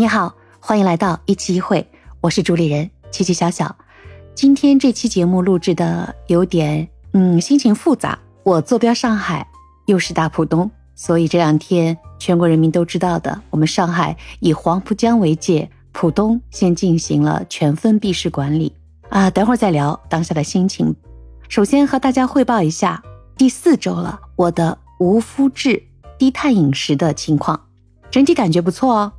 你好，欢迎来到一期一会，我是主理人琪琪小小。今天这期节目录制的有点，嗯，心情复杂。我坐标上海，又是大浦东，所以这两天全国人民都知道的，我们上海以黄浦江为界，浦东先进行了全封闭式管理啊。等会儿再聊当下的心情。首先和大家汇报一下第四周了，我的无麸质低碳饮食的情况，整体感觉不错哦。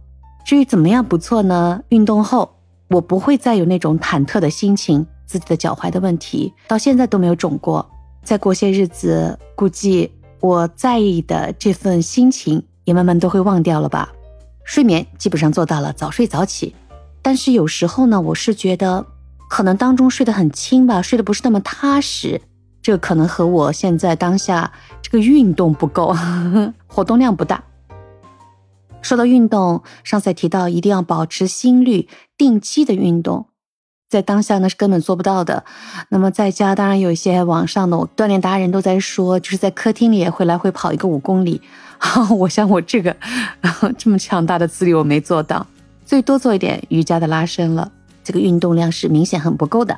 至于怎么样不错呢？运动后我不会再有那种忐忑的心情，自己的脚踝的问题到现在都没有肿过。再过些日子，估计我在意的这份心情也慢慢都会忘掉了吧。睡眠基本上做到了早睡早起，但是有时候呢，我是觉得可能当中睡得很轻吧，睡得不是那么踏实。这可能和我现在当下这个运动不够，活动量不大。说到运动，上次提到一定要保持心率，定期的运动，在当下呢是根本做不到的。那么在家，当然有一些网上的锻炼达人都在说，就是在客厅里也会来回跑一个五公里。我像我这个 这么强大的自律，我没做到，最多做一点瑜伽的拉伸了。这个运动量是明显很不够的。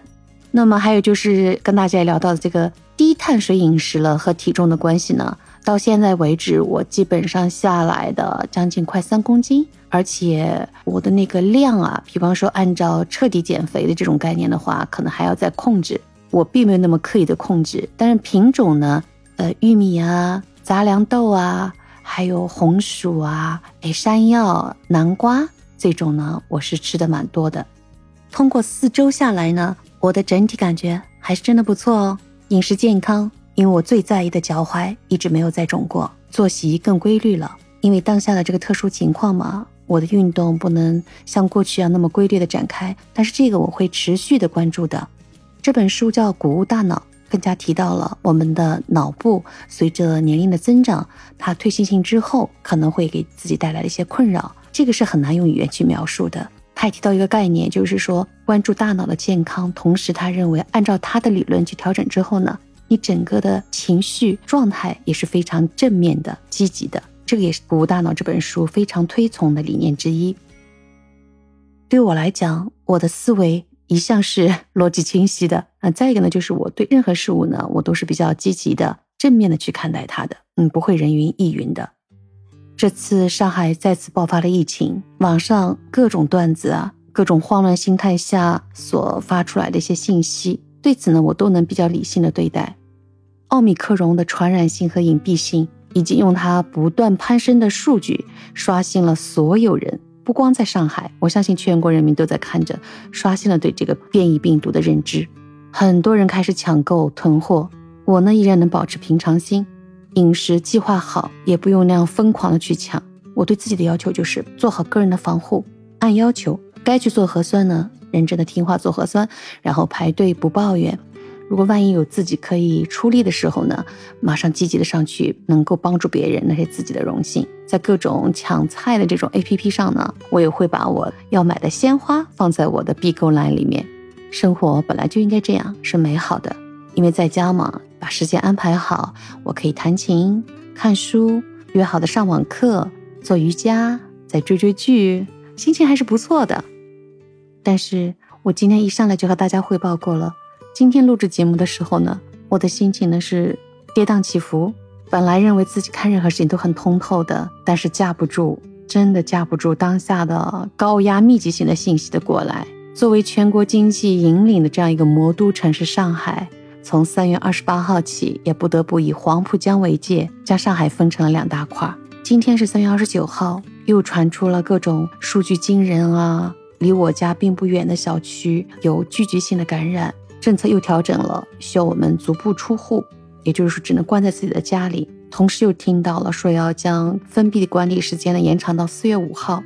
那么还有就是跟大家也聊到的这个低碳水饮食了和体重的关系呢。到现在为止，我基本上下来的将近快三公斤，而且我的那个量啊，比方说按照彻底减肥的这种概念的话，可能还要再控制。我并没有那么刻意的控制，但是品种呢，呃，玉米啊、杂粮豆啊，还有红薯啊、哎山药、南瓜这种呢，我是吃的蛮多的。通过四周下来呢，我的整体感觉还是真的不错哦，饮食健康。因为我最在意的脚踝一直没有再肿过，作息更规律了。因为当下的这个特殊情况嘛，我的运动不能像过去一样那么规律的展开，但是这个我会持续的关注的。这本书叫《谷物大脑》，更加提到了我们的脑部随着年龄的增长，它退行性之后可能会给自己带来的一些困扰，这个是很难用语言去描述的。他也提到一个概念，就是说关注大脑的健康，同时他认为按照他的理论去调整之后呢。你整个的情绪状态也是非常正面的、积极的，这个也是《鼓舞大脑》这本书非常推崇的理念之一。对我来讲，我的思维一向是逻辑清晰的啊。再一个呢，就是我对任何事物呢，我都是比较积极的、正面的去看待它的，嗯，不会人云亦云的。这次上海再次爆发了疫情，网上各种段子啊，各种慌乱心态下所发出来的一些信息，对此呢，我都能比较理性的对待。奥密克戎的传染性和隐蔽性，以及用它不断攀升的数据，刷新了所有人，不光在上海，我相信全国人民都在看着，刷新了对这个变异病毒的认知。很多人开始抢购囤货，我呢依然能保持平常心，饮食计划好，也不用那样疯狂的去抢。我对自己的要求就是做好个人的防护，按要求该去做核酸呢，认真的听话做核酸，然后排队不抱怨。如果万一有自己可以出力的时候呢，马上积极的上去，能够帮助别人，那是自己的荣幸。在各种抢菜的这种 A P P 上呢，我也会把我要买的鲜花放在我的必购栏里面。生活本来就应该这样，是美好的。因为在家嘛，把时间安排好，我可以弹琴、看书、约好的上网课、做瑜伽、再追追剧，心情还是不错的。但是我今天一上来就和大家汇报过了。今天录制节目的时候呢，我的心情呢是跌宕起伏。本来认为自己看任何事情都很通透的，但是架不住，真的架不住当下的高压密集型的信息的过来。作为全国经济引领的这样一个魔都城市，上海从三月二十八号起，也不得不以黄浦江为界，将上海分成了两大块。今天是三月二十九号，又传出了各种数据惊人啊，离我家并不远的小区有聚集性的感染。政策又调整了，需要我们足不出户，也就是说只能关在自己的家里。同时又听到了说要将封闭的管理时间呢延长到四月五号。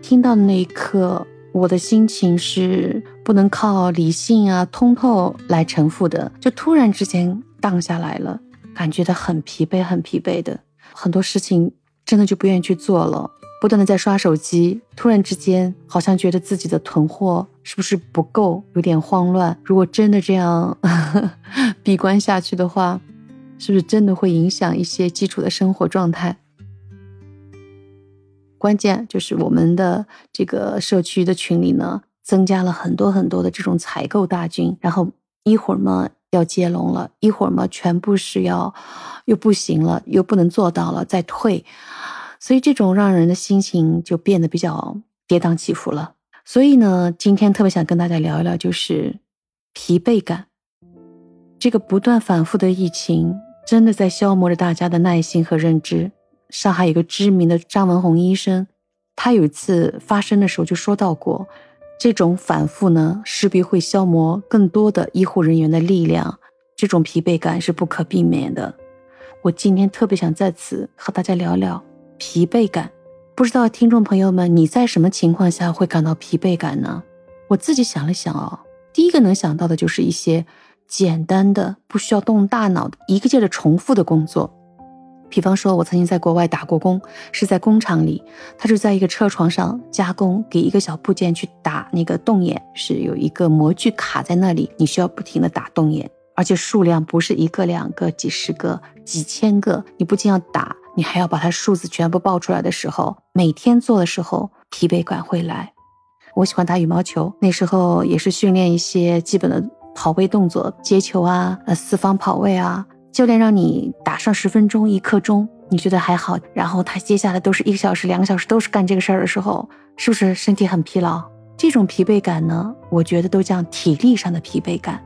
听到的那一刻，我的心情是不能靠理性啊通透来承负的，就突然之间荡下来了，感觉到很疲惫，很疲惫的，很多事情真的就不愿意去做了。不断的在刷手机，突然之间好像觉得自己的囤货是不是不够，有点慌乱。如果真的这样 闭关下去的话，是不是真的会影响一些基础的生活状态？关键就是我们的这个社区的群里呢，增加了很多很多的这种采购大军，然后一会儿嘛要接龙了，一会儿嘛全部是要又不行了，又不能做到了，再退，所以这种让人的心情就变得比较跌宕起伏了。所以呢，今天特别想跟大家聊一聊，就是疲惫感。这个不断反复的疫情，真的在消磨着大家的耐心和认知。上海有个知名的张文宏医生，他有一次发声的时候就说到过，这种反复呢，势必会消磨更多的医护人员的力量，这种疲惫感是不可避免的。我今天特别想在此和大家聊聊疲惫感。不知道听众朋友们，你在什么情况下会感到疲惫感呢？我自己想了想哦，第一个能想到的就是一些简单的、不需要动大脑的、一个劲儿的重复的工作。比方说，我曾经在国外打过工，是在工厂里，他就在一个车床上加工，给一个小部件去打那个洞眼，是有一个模具卡在那里，你需要不停的打洞眼，而且数量不是一个两个、几十个、几千个，你不仅要打。你还要把它数字全部报出来的时候，每天做的时候，疲惫感会来。我喜欢打羽毛球，那时候也是训练一些基本的跑位动作，接球啊，呃，四方跑位啊。教练让你打上十分钟一刻钟，你觉得还好。然后他接下来都是一个小时、两个小时，都是干这个事儿的时候，是不是身体很疲劳？这种疲惫感呢，我觉得都叫体力上的疲惫感。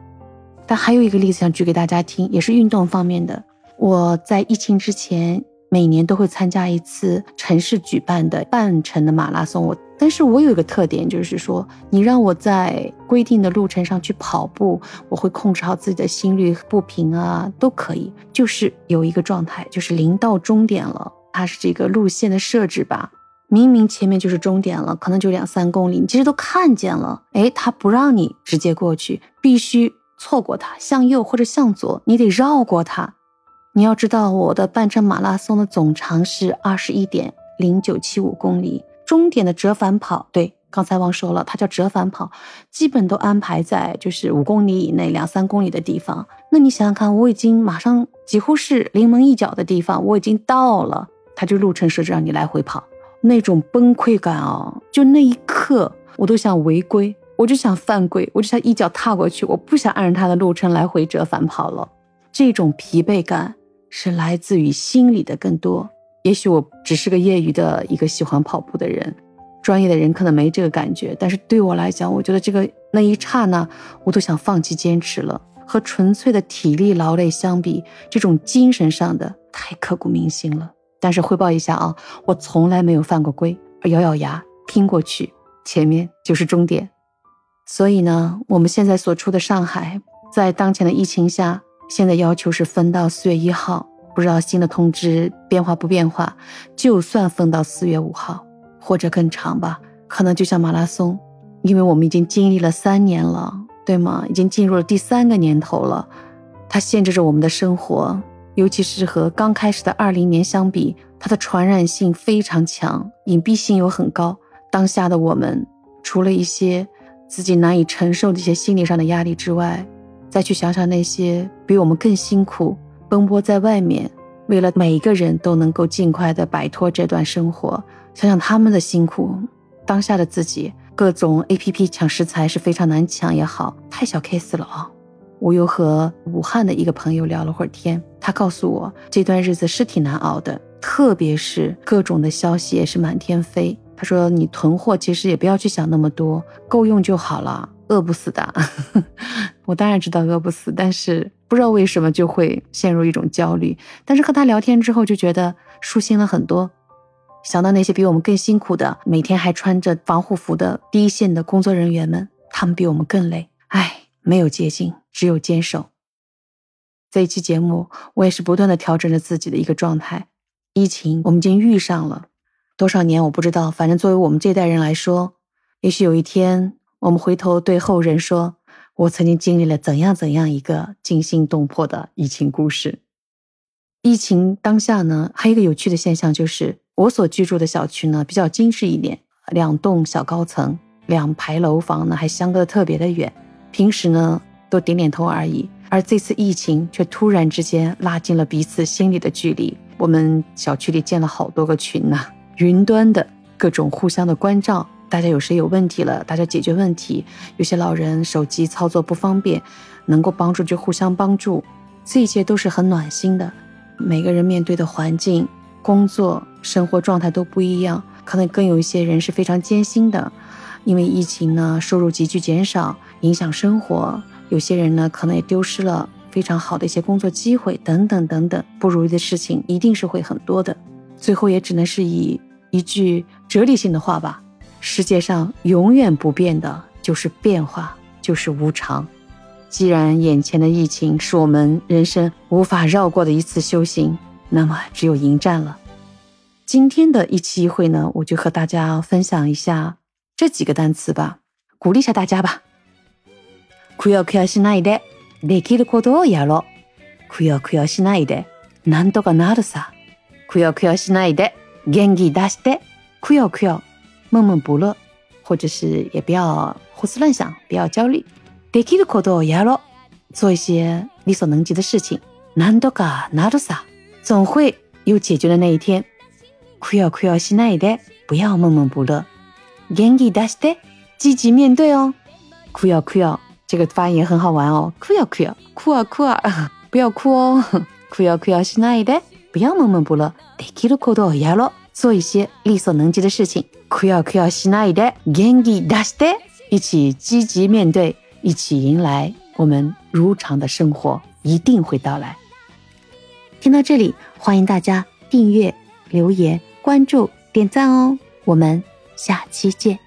但还有一个例子想举给大家听，也是运动方面的。我在疫情之前。每年都会参加一次城市举办的半程的马拉松，我但是我有一个特点，就是说你让我在规定的路程上去跑步，我会控制好自己的心率步频啊，都可以。就是有一个状态，就是临到终点了，它是这个路线的设置吧，明明前面就是终点了，可能就两三公里，你其实都看见了，哎，他不让你直接过去，必须错过它，向右或者向左，你得绕过它。你要知道，我的半程马拉松的总长是二十一点零九七五公里，终点的折返跑，对，刚才忘说了，它叫折返跑，基本都安排在就是五公里以内、两三公里的地方。那你想想看，我已经马上几乎是临门一脚的地方，我已经到了，它就路程设置让你来回跑，那种崩溃感哦，就那一刻我都想违规，我就想犯规，我就想一脚踏过去，我不想按照它的路程来回折返跑了，这种疲惫感。是来自于心里的更多。也许我只是个业余的一个喜欢跑步的人，专业的人可能没这个感觉。但是对我来讲，我觉得这个那一刹那，我都想放弃坚持了。和纯粹的体力劳累相比，这种精神上的太刻骨铭心了。但是汇报一下啊，我从来没有犯过规，咬咬牙拼过去，前面就是终点。所以呢，我们现在所处的上海，在当前的疫情下。现在要求是分到四月一号，不知道新的通知变化不变化。就算分到四月五号或者更长吧，可能就像马拉松，因为我们已经经历了三年了，对吗？已经进入了第三个年头了，它限制着我们的生活，尤其是和刚开始的二零年相比，它的传染性非常强，隐蔽性又很高。当下的我们，除了一些自己难以承受的一些心理上的压力之外，再去想想那些比我们更辛苦、奔波在外面，为了每一个人都能够尽快的摆脱这段生活，想想他们的辛苦。当下的自己，各种 A P P 抢食材是非常难抢也好，太小 case 了啊！我又和武汉的一个朋友聊了会儿天，他告诉我这段日子是挺难熬的，特别是各种的消息也是满天飞。他说：“你囤货其实也不要去想那么多，够用就好了。”饿不死的，我当然知道饿不死，但是不知道为什么就会陷入一种焦虑。但是和他聊天之后，就觉得舒心了很多。想到那些比我们更辛苦的，每天还穿着防护服的第一线的工作人员们，他们比我们更累。唉，没有捷径，只有坚守。这一期节目，我也是不断的调整着自己的一个状态。疫情，我们已经遇上了多少年，我不知道。反正作为我们这代人来说，也许有一天。我们回头对后人说：“我曾经经历了怎样怎样一个惊心动魄的疫情故事。”疫情当下呢，还有一个有趣的现象，就是我所居住的小区呢比较精致一点，两栋小高层，两排楼房呢还相隔的特别的远，平时呢都点点头而已。而这次疫情却突然之间拉近了彼此心里的距离。我们小区里建了好多个群呐，云端的。各种互相的关照。大家有谁有问题了，大家解决问题。有些老人手机操作不方便，能够帮助就互相帮助，这一切都是很暖心的。每个人面对的环境、工作、生活状态都不一样，可能更有一些人是非常艰辛的，因为疫情呢，收入急剧减少，影响生活。有些人呢，可能也丢失了非常好的一些工作机会，等等等等，不如意的事情一定是会很多的。最后也只能是以一句哲理性的话吧。世界上永远不变的就是变化，就是无常。既然眼前的疫情是我们人生无法绕过的一次修行，那么只有迎战了。今天的一期一会呢，我就和大家分享一下这几个单词吧，鼓励一下大家吧。くよくよしないでできることをやろう。くよくよしないでなんとかなるさ。くよくよしないで元気出してくよくよ。 闷闷不乐，或者是也不要胡思乱想，不要焦虑。できることをやろう，做一些力所能及的事情。なんとかなるさ，总会有解决的那一天。くよくよしないで，不要闷闷不乐。元気出して，积极面对哦。くよくよ，这个发音也很好玩哦。くよくよ，哭啊哭啊，不要哭哦。くよくよしないで，不要闷闷不乐。できることをやろう。 做一些力所能及的事情，不要不要しないで元気出して，一起积极面对，一起迎来我们如常的生活，一定会到来。听到这里，欢迎大家订阅、留言、关注、点赞哦！我们下期见。